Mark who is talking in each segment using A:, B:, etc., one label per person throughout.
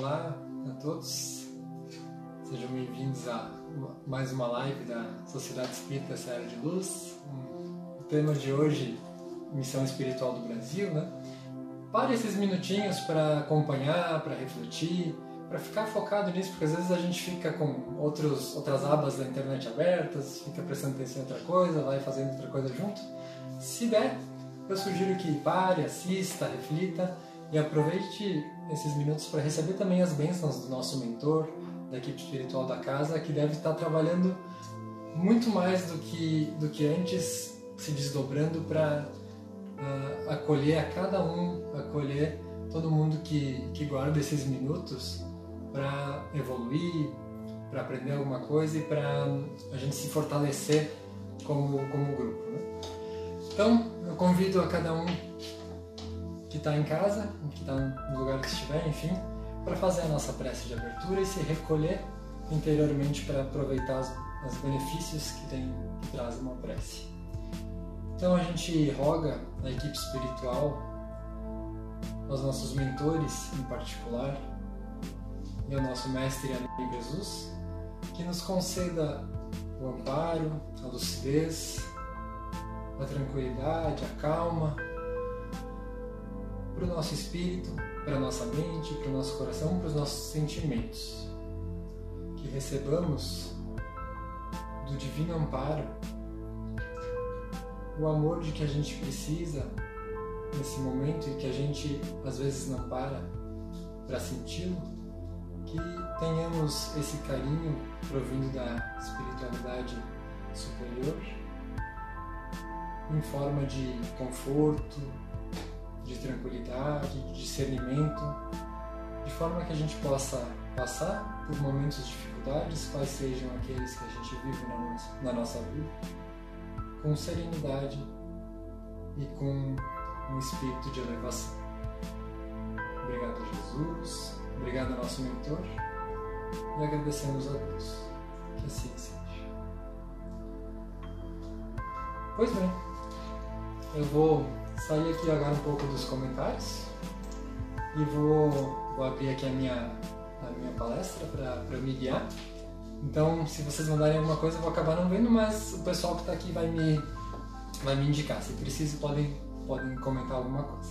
A: Olá a todos, sejam bem-vindos a mais uma live da Sociedade Espírita Serra de Luz. O tema de hoje, Missão Espiritual do Brasil, né? Pare esses minutinhos para acompanhar, para refletir, para ficar focado nisso, porque às vezes a gente fica com outros, outras abas da internet abertas, fica prestando atenção em outra coisa, vai fazendo outra coisa junto. Se der, eu sugiro que pare, assista, reflita e aproveite esses minutos para receber também as bênçãos do nosso mentor, da equipe espiritual da casa, que deve estar trabalhando muito mais do que, do que antes, se desdobrando para ah, acolher a cada um, acolher todo mundo que, que guarda esses minutos para evoluir, para aprender alguma coisa e para a gente se fortalecer como, como grupo. Né? Então, eu convido a cada um que está em casa, que está no lugar que estiver, enfim, para fazer a nossa prece de abertura e se recolher interiormente para aproveitar os, os benefícios que tem que traz uma prece. Então a gente roga à equipe espiritual, aos nossos mentores em particular e ao nosso mestre e amigo Jesus, que nos conceda o amparo, a lucidez, a tranquilidade, a calma para o nosso espírito, para a nossa mente, para o nosso coração, para os nossos sentimentos. Que recebamos do divino amparo o amor de que a gente precisa nesse momento e que a gente às vezes não para para senti-lo, que tenhamos esse carinho provindo da espiritualidade superior em forma de conforto, de tranquilidade, de discernimento, de forma que a gente possa passar por momentos de dificuldades, quais sejam aqueles que a gente vive na nossa, na nossa vida, com serenidade e com um espírito de elevação. Obrigado a Jesus, obrigado ao nosso mentor e agradecemos a Deus. Que assim seja. Pois bem, eu vou sair aqui agora um pouco dos comentários e vou, vou abrir aqui a minha, a minha palestra para me guiar. Então, se vocês mandarem alguma coisa, eu vou acabar não vendo, mas o pessoal que está aqui vai me, vai me indicar. Se preciso, podem, podem comentar alguma coisa.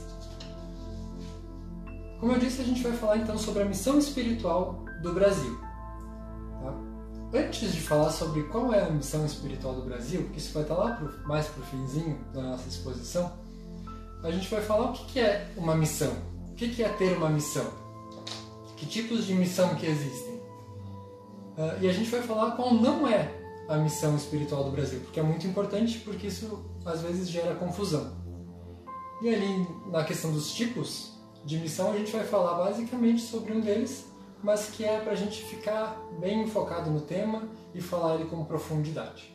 A: Como eu disse, a gente vai falar então sobre a missão espiritual do Brasil. tá? Antes de falar sobre qual é a missão espiritual do Brasil, porque isso vai estar lá pro, mais para o finzinho da nossa exposição, a gente vai falar o que, é uma missão. O que, que é ter uma missão? Que tipos de missão que existem? Ah, e a gente vai falar qual não é a missão espiritual do Brasil, porque é muito importante, porque isso às vezes gera confusão. E ali na questão dos tipos de missão, a gente vai falar basicamente sobre um deles, mas que é para a gente ficar bem focado no tema e falar ele com profundidade.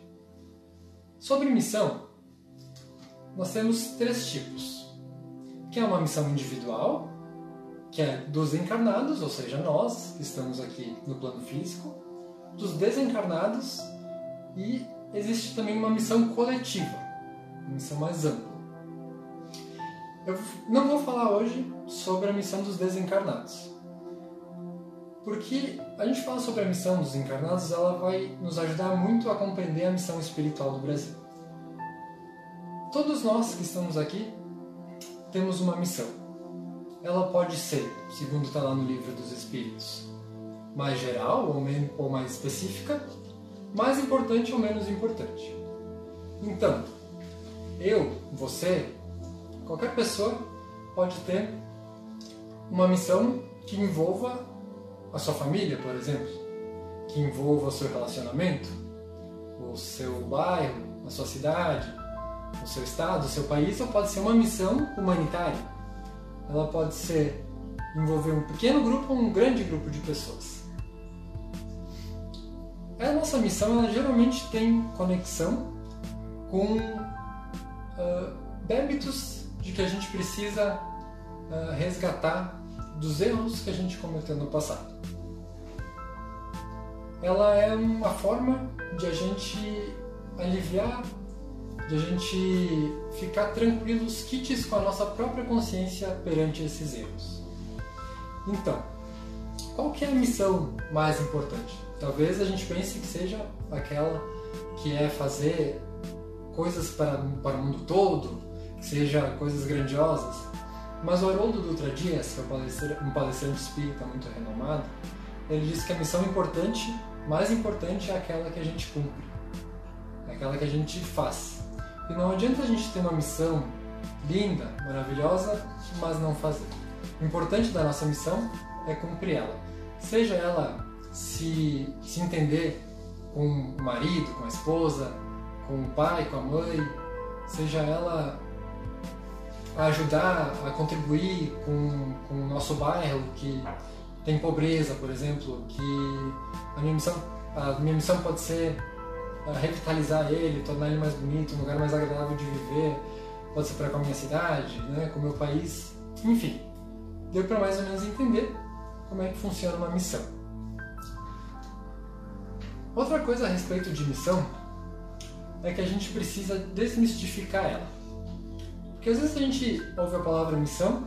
A: Sobre missão, nós temos três tipos, que é uma missão individual, que é dos encarnados, ou seja, nós que estamos aqui no plano físico, dos desencarnados e existe também uma missão coletiva, uma missão mais ampla. Eu não vou falar hoje sobre a missão dos desencarnados, porque a gente fala sobre a missão dos encarnados, ela vai nos ajudar muito a compreender a missão espiritual do Brasil. Todos nós que estamos aqui temos uma missão. Ela pode ser, segundo está lá no livro dos Espíritos, mais geral ou, men- ou mais específica, mais importante ou menos importante. Então, eu, você, qualquer pessoa pode ter uma missão que envolva a sua família, por exemplo, que envolva o seu relacionamento, o seu bairro, a sua cidade, o seu estado, o seu país, ou pode ser uma missão humanitária. Ela pode ser envolver um pequeno grupo ou um grande grupo de pessoas. A nossa missão ela geralmente tem conexão com uh, débitos de que a gente precisa uh, resgatar dos erros que a gente cometeu no passado. Ela é uma forma de a gente aliviar, de a gente ficar tranquilos, quites com a nossa própria consciência perante esses erros. Então, qual que é a missão mais importante? Talvez a gente pense que seja aquela que é fazer coisas para, para o mundo todo, que seja coisas grandiosas. Mas o Haroldo Dutra Dias, que é um palestrante espírita muito renomado, ele diz que a missão importante, mais importante, é aquela que a gente cumpre, é aquela que a gente faz. E não adianta a gente ter uma missão linda, maravilhosa, mas não fazer. O importante da nossa missão é cumprir ela. Seja ela se, se entender com o marido, com a esposa, com o pai, com a mãe, seja ela ajudar a contribuir com, com o nosso bairro que tem pobreza, por exemplo, que a minha missão, a minha missão pode ser revitalizar ele, tornar ele mais bonito, um lugar mais agradável de viver, pode ser para com a minha cidade, né, com o meu país, enfim, deu para mais ou menos entender como é que funciona uma missão. Outra coisa a respeito de missão é que a gente precisa desmistificar ela. Porque às vezes a gente ouve a palavra missão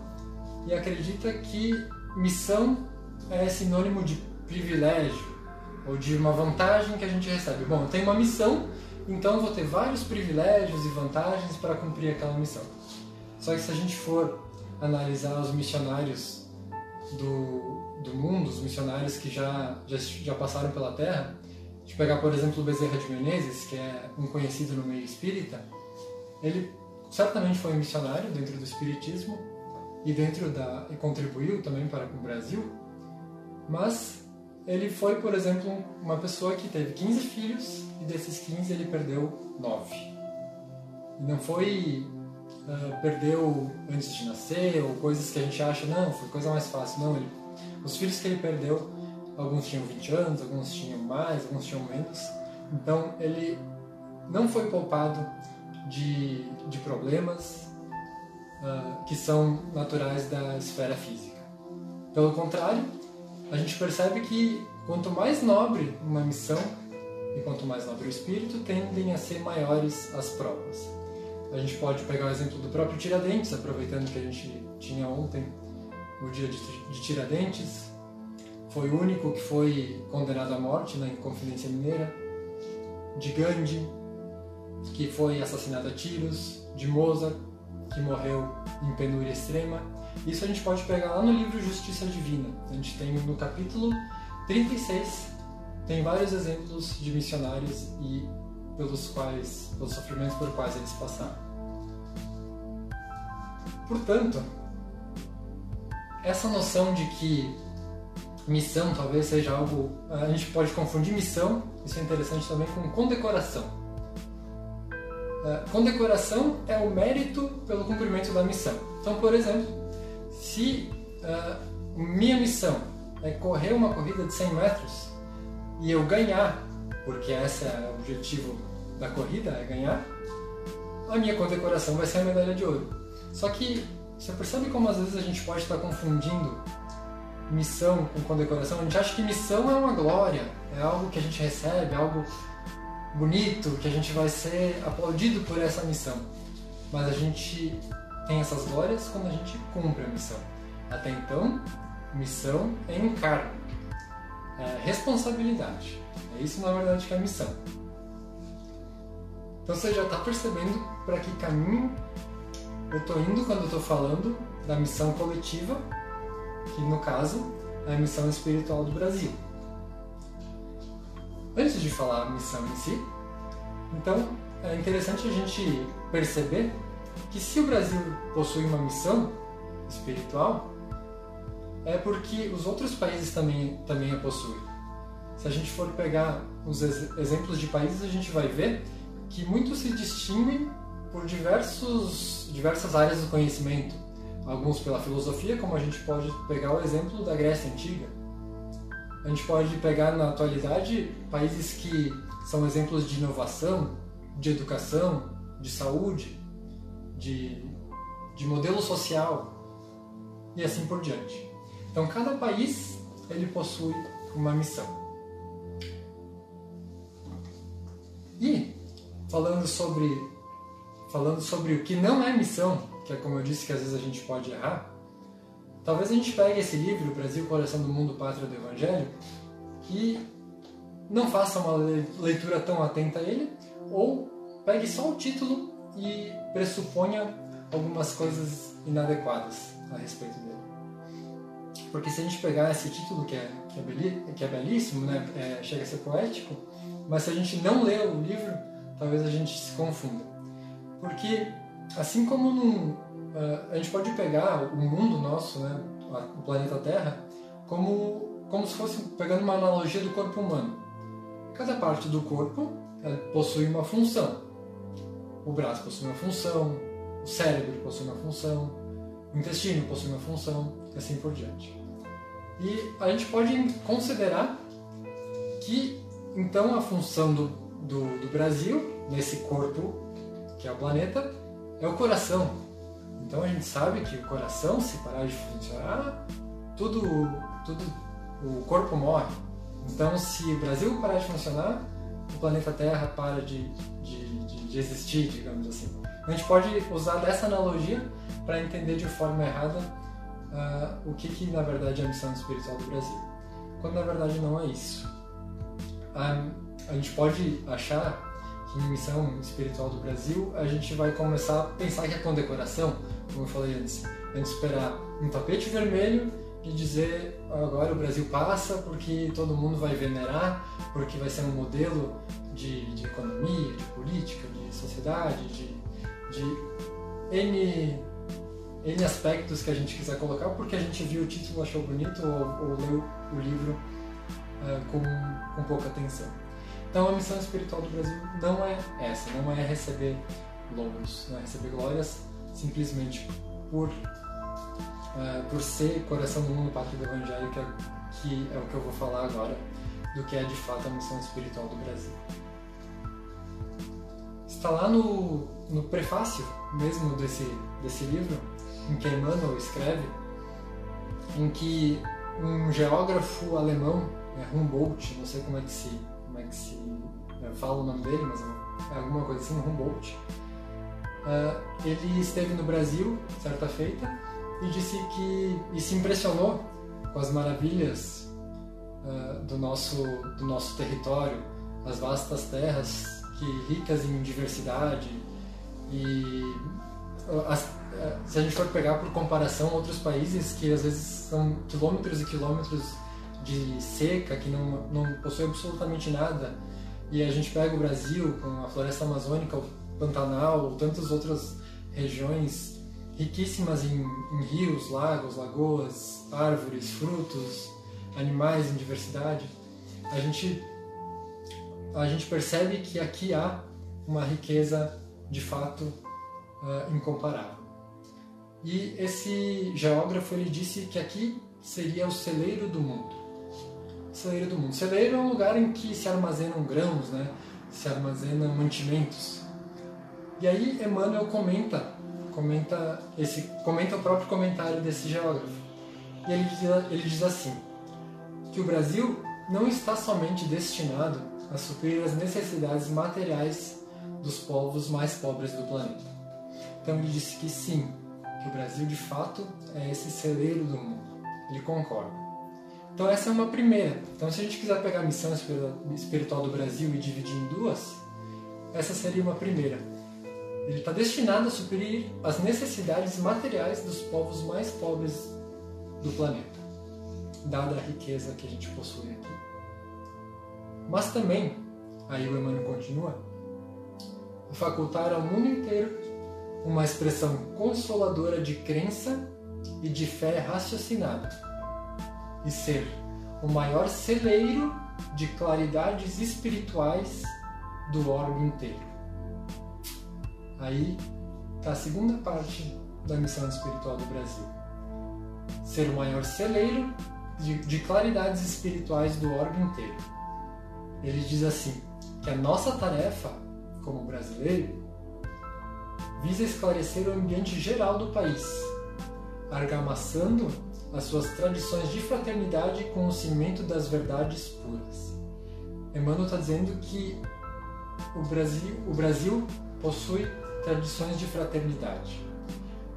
A: e acredita que missão é sinônimo de privilégio ou de uma vantagem que a gente recebe. Bom, eu tenho uma missão, então vou ter vários privilégios e vantagens para cumprir aquela missão. Só que se a gente for analisar os missionários do, do mundo, os missionários que já, já, já passaram pela Terra, de pegar, por exemplo, o Bezerra de Menezes, que é um conhecido no meio espírita, ele certamente foi um missionário dentro do espiritismo e dentro da e contribuiu também para o Brasil, mas ele foi, por exemplo, uma pessoa que teve 15 filhos e desses 15 ele perdeu 9. E não foi uh, perdeu antes de nascer ou coisas que a gente acha, não, foi coisa mais fácil. Não, ele, os filhos que ele perdeu alguns tinham 20 anos, alguns tinham mais, alguns tinham menos. Então ele não foi poupado de, de problemas uh, que são naturais da esfera física. Pelo contrário, a gente percebe que quanto mais nobre uma missão e quanto mais nobre o espírito, tendem a ser maiores as provas. A gente pode pegar o exemplo do próprio Tiradentes, aproveitando que a gente tinha ontem o dia de, de Tiradentes, foi o único que foi condenado à morte na Inconfidência Mineira, de Gandhi, que foi assassinado a tiros, de Mozart, que morreu em penúria extrema. Isso a gente pode pegar lá no livro Justiça Divina. A gente tem no capítulo 36, tem vários exemplos de missionários e pelos quais, pelos sofrimentos por quais eles passaram. Portanto, essa noção de que missão talvez seja algo. A gente pode confundir missão, isso é interessante também, com condecoração. Uh, condecoração é o mérito pelo cumprimento da missão. Então, por exemplo, se uh, minha missão é correr uma corrida de 100 metros e eu ganhar, porque esse é o objetivo da corrida, é ganhar, a minha condecoração vai ser a medalha de ouro. Só que você percebe como às vezes a gente pode estar confundindo missão com condecoração, a gente acha que missão é uma glória, é algo que a gente recebe, é algo bonito, que a gente vai ser aplaudido por essa missão. Mas a gente tem essas glórias quando a gente cumpre a missão. Até então, missão é encargo, é responsabilidade. É isso na verdade que é a missão. Então você já está percebendo para que caminho eu estou indo quando estou falando da missão coletiva que no caso é a missão espiritual do Brasil. Antes de falar a missão em si, então é interessante a gente perceber que se o Brasil possui uma missão espiritual, é porque os outros países também, também a possuem. Se a gente for pegar os exemplos de países, a gente vai ver que muitos se distinguem por diversos, diversas áreas do conhecimento. Alguns pela filosofia, como a gente pode pegar o exemplo da Grécia Antiga. A gente pode pegar na atualidade países que são exemplos de inovação, de educação, de saúde, de, de modelo social e assim por diante. Então, cada país ele possui uma missão. E falando sobre falando sobre o que não é missão, que é como eu disse que às vezes a gente pode errar, talvez a gente pegue esse livro, Brasil, Coração do Mundo, Pátria do Evangelho, e não faça uma leitura tão atenta a ele, ou pegue só o título e pressuponha algumas coisas inadequadas a respeito dele. Porque se a gente pegar esse título, que é, que é, beli, que é belíssimo, né? É, chega a ser poético, mas se a gente não lê o livro, talvez a gente se confunda. Porque, assim como num, a gente pode pegar o mundo nosso, né? o planeta Terra, como, como se fosse pegando uma analogia do corpo humano. Cada parte do corpo possui uma função. O braço possui uma função, o cérebro possui uma função, o intestino possui uma função, e assim por diante. E a gente pode considerar que então a função do, do, do Brasil, nesse corpo que é o planeta, é o coração. Então a gente sabe que o coração, se parar de funcionar, tudo, tudo o corpo morre. Então se o Brasil parar de funcionar, o planeta Terra para de, de, de, de existir, digamos assim. A gente pode usar dessa analogia para entender de forma errada uh, o que, que na verdade é a missão espiritual do Brasil, quando na verdade não é isso. Um, a gente pode achar missão espiritual do Brasil a gente vai começar a pensar que é condecoração, como eu falei antes, a gente esperar um tapete vermelho e dizer agora o Brasil passa porque todo mundo vai venerar, porque vai ser um modelo de, de economia, de política, de sociedade, de, de N N aspectos que a gente quiser colocar, porque a gente viu o título, achou bonito ou, ou leu o livro uh, com, com pouca atenção. Então a missão espiritual do Brasil não é essa, não é receber louros, não é receber glórias simplesmente por, uh, por ser coração do mundo, pátria do evangelho, que é, que é o que eu vou falar agora, do que é de fato a missão espiritual do Brasil. Está lá no, no prefácio mesmo desse, desse livro, em que Emmanuel escreve, em que um geógrafo alemão, é Humboldt, não sei como é que se, como é que se fala o nome dele, mas é alguma coisa assim, Humboldt, uh, ele esteve no Brasil, certa feita, e disse que e se impressionou com as maravilhas uh, do nosso do nosso território, as vastas terras que ricas em diversidade e as, se a gente for pegar por comparação outros países que às vezes são quilômetros e quilômetros de seca, que não, não possui absolutamente nada, e a gente pega o Brasil com a floresta amazônica, o Pantanal, tantas outras regiões riquíssimas em, em rios, lagos, lagoas, árvores, frutos, animais em diversidade, a gente, a gente percebe que aqui há uma riqueza de fato uh, incomparável. E esse geógrafo ele disse que aqui seria o celeiro do mundo. Celeiro do mundo. Celeiro é um lugar em que se armazenam grãos, né? Se armazenam mantimentos. E aí Emmanuel comenta, comenta esse, comenta o próprio comentário desse geógrafo. E ele ele diz assim: que o Brasil não está somente destinado a suprir as necessidades materiais dos povos mais pobres do planeta. Então ele disse que sim, que o Brasil de fato é esse celeiro do mundo. Ele concorda. Então essa é uma primeira. Então se a gente quiser pegar a missão espiritual do Brasil e dividir em duas, essa seria uma primeira. Ele está destinado a suprir as necessidades materiais dos povos mais pobres do planeta, dada a riqueza que a gente possui aqui. Mas também, aí o Emmanuel continua, facultar ao mundo inteiro uma expressão consoladora de crença e de fé raciocinada, e ser o maior celeiro de claridades espirituais do orbe inteiro. Aí está a segunda parte da missão espiritual do Brasil: ser o maior celeiro de, de claridades espirituais do órgão inteiro. Ele diz assim: que a nossa tarefa, como brasileiro, visa esclarecer o ambiente geral do país, argamassando as suas tradições de fraternidade com o cimento das verdades puras. Emmanuel está dizendo que o Brasil, o Brasil possui tradições de fraternidade.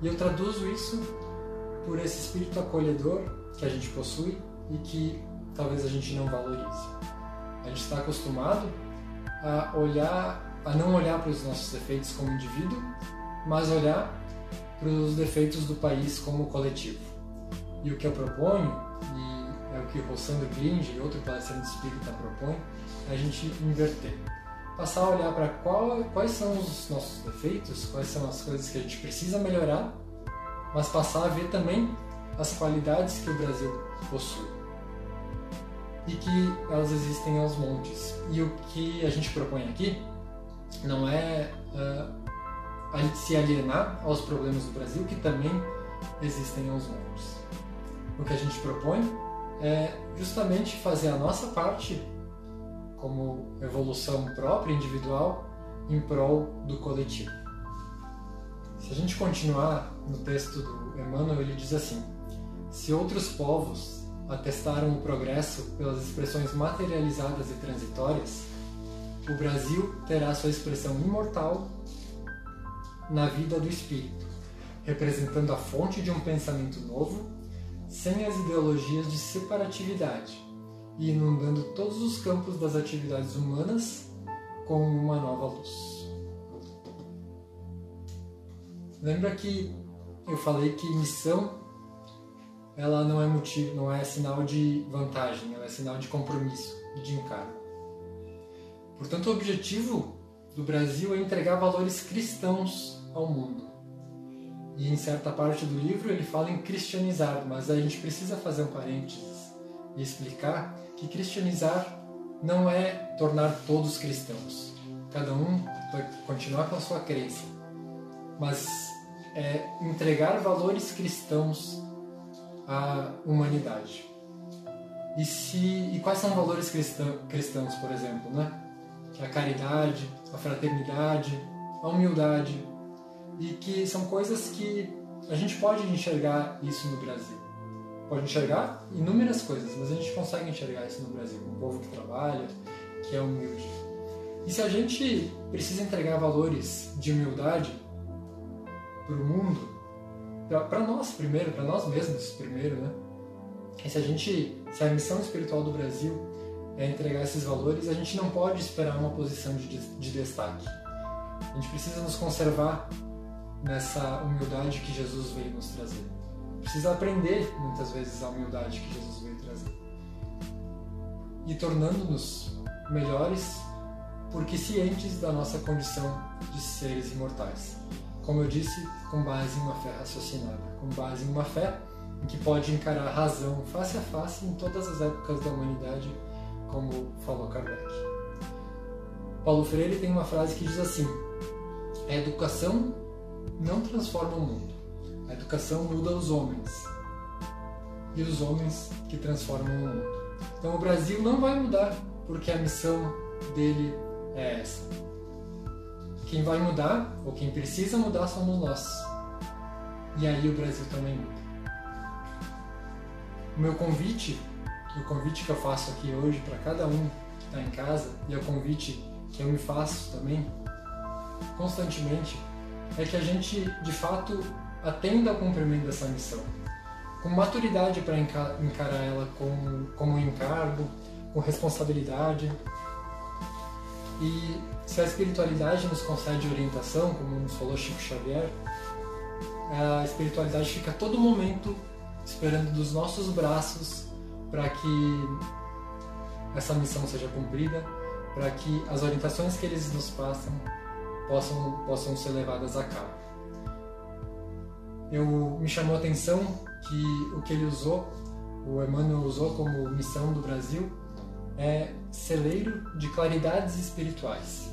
A: E eu traduzo isso por esse espírito acolhedor que a gente possui e que talvez a gente não valorize. A gente está acostumado a olhar, a não olhar para os nossos defeitos como indivíduo, mas olhar para os defeitos do país como coletivo. E o que eu proponho, e é o que o Rossandro Klinge e outro palestrante espírita propõe, é a gente inverter. Passar a olhar para quais são os nossos defeitos, quais são as coisas que a gente precisa melhorar, mas passar a ver também as qualidades que o Brasil possui e que elas existem aos montes. E o que a gente propõe aqui não é uh, a gente se alienar aos problemas do Brasil, que também existem aos montes. O que a gente propõe é justamente fazer a nossa parte como evolução própria, individual, em prol do coletivo. Se a gente continuar no texto do Emmanuel, ele diz assim: se outros povos atestaram o progresso pelas expressões materializadas e transitórias, o Brasil terá sua expressão imortal na vida do espírito, representando a fonte de um pensamento novo, sem as ideologias de separatividade e inundando todos os campos das atividades humanas com uma nova luz. Lembra que eu falei que missão ela não é motivo, não é sinal de vantagem, ela é sinal de compromisso e de encargo. Portanto, o objetivo do Brasil é entregar valores cristãos ao mundo. E em certa parte do livro ele fala em cristianizar, mas a gente precisa fazer um parênteses e explicar que cristianizar não é tornar todos cristãos. Cada um vai continuar com a sua crença, mas é entregar valores cristãos à humanidade. E, se, e quais são valores cristão, cristãos, por exemplo? Né? A caridade, a fraternidade, a humildade, e que são coisas que a gente pode enxergar isso no Brasil. Pode enxergar inúmeras coisas, mas a gente consegue enxergar isso no Brasil. Um povo que trabalha, que é humilde. E se a gente precisa entregar valores de humildade para o mundo, para nós primeiro, para nós mesmos primeiro, né? E se a gente, se a missão espiritual do Brasil é entregar esses valores, a gente não pode esperar uma posição de, de destaque. A gente precisa nos conservar nessa humildade que Jesus veio nos trazer. Precisa aprender muitas vezes a humildade que Jesus veio trazer. E tornando-nos melhores porque cientes da nossa condição de seres imortais. Como eu disse, com base em uma fé raciocinada, com base em uma fé em que pode encarar a razão face a face em todas as épocas da humanidade, como falou Kardec. Paulo Freire tem uma frase que diz assim: a educação não transforma o mundo. A educação muda os homens. E os homens que transformam o mundo. Então o Brasil não vai mudar porque a missão dele é essa. Quem vai mudar, ou quem precisa mudar, somos nós. E aí o Brasil também muda. O meu convite, o convite que eu faço aqui hoje para cada um que está em casa, e é o convite que eu me faço também, constantemente, é que a gente de fato atenda ao cumprimento dessa missão, com maturidade para encarar ela como, como um encargo, com responsabilidade. E se a espiritualidade nos concede orientação, como nos falou Chico Xavier, a espiritualidade fica a todo momento esperando dos nossos braços para que essa missão seja cumprida, para que as orientações que eles nos passam possam, possam ser levadas a cabo. Eu, me chamou a atenção que o que ele usou, o Emmanuel usou como missão do Brasil, é celeiro de claridades espirituais.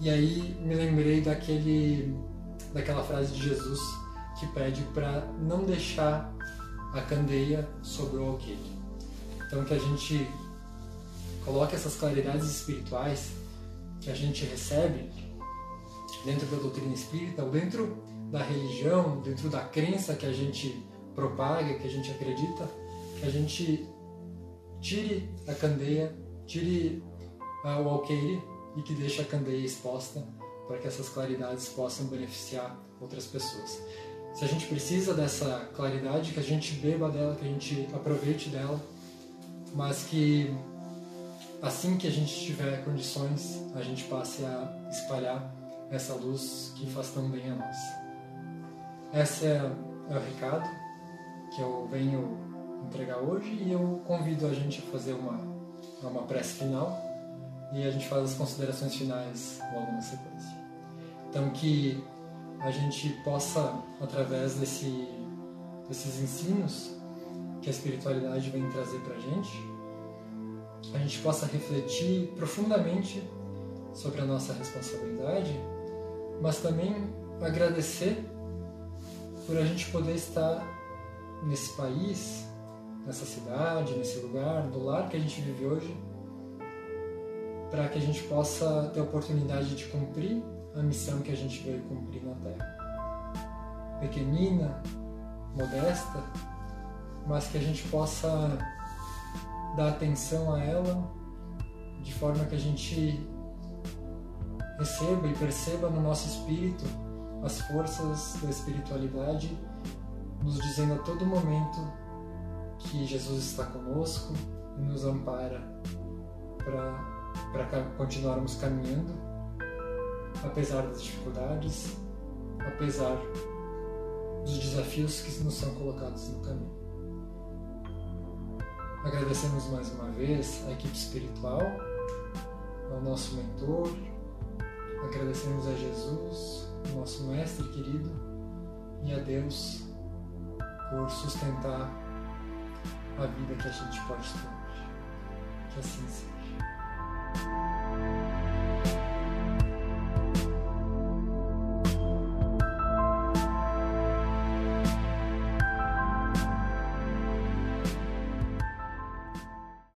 A: E aí me lembrei daquele, daquela frase de Jesus que pede para não deixar a candeia sobre o alqueire. Então que a gente coloque essas claridades espirituais que a gente recebe dentro da doutrina espírita ou dentro da religião, dentro da crença que a gente propaga, que a gente acredita, que a gente tire a candeia, tire uh, o alqueire e que deixe a candeia exposta para que essas claridades possam beneficiar outras pessoas. Se a gente precisa dessa claridade, que a gente beba dela, que a gente aproveite dela, mas que assim que a gente tiver condições, a gente passe a espalhar essa luz que faz tão bem a nós. Esse é, é o recado que eu venho entregar hoje e eu convido a gente a fazer uma, uma prece final e a gente faz as considerações finais logo na sequência. Então que a gente possa, através desse, desses ensinos que a espiritualidade vem trazer para a gente, a gente possa refletir profundamente sobre a nossa responsabilidade, mas também agradecer por a gente poder estar nesse país, nessa cidade, nesse lugar, do lar que a gente vive hoje, para que a gente possa ter a oportunidade de cumprir a missão que a gente veio cumprir na Terra. Pequenina, modesta, mas que a gente possa dar atenção a ela de forma que a gente receba e perceba no nosso espírito as forças da espiritualidade nos dizendo a todo momento que Jesus está conosco e nos ampara para continuarmos caminhando, apesar das dificuldades, apesar dos desafios que nos são colocados no caminho. Agradecemos mais uma vez a equipe espiritual, ao nosso mentor, agradecemos a Jesus, nosso mestre querido, e a Deus por sustentar a vida que a gente pode ter hoje. Que assim seja.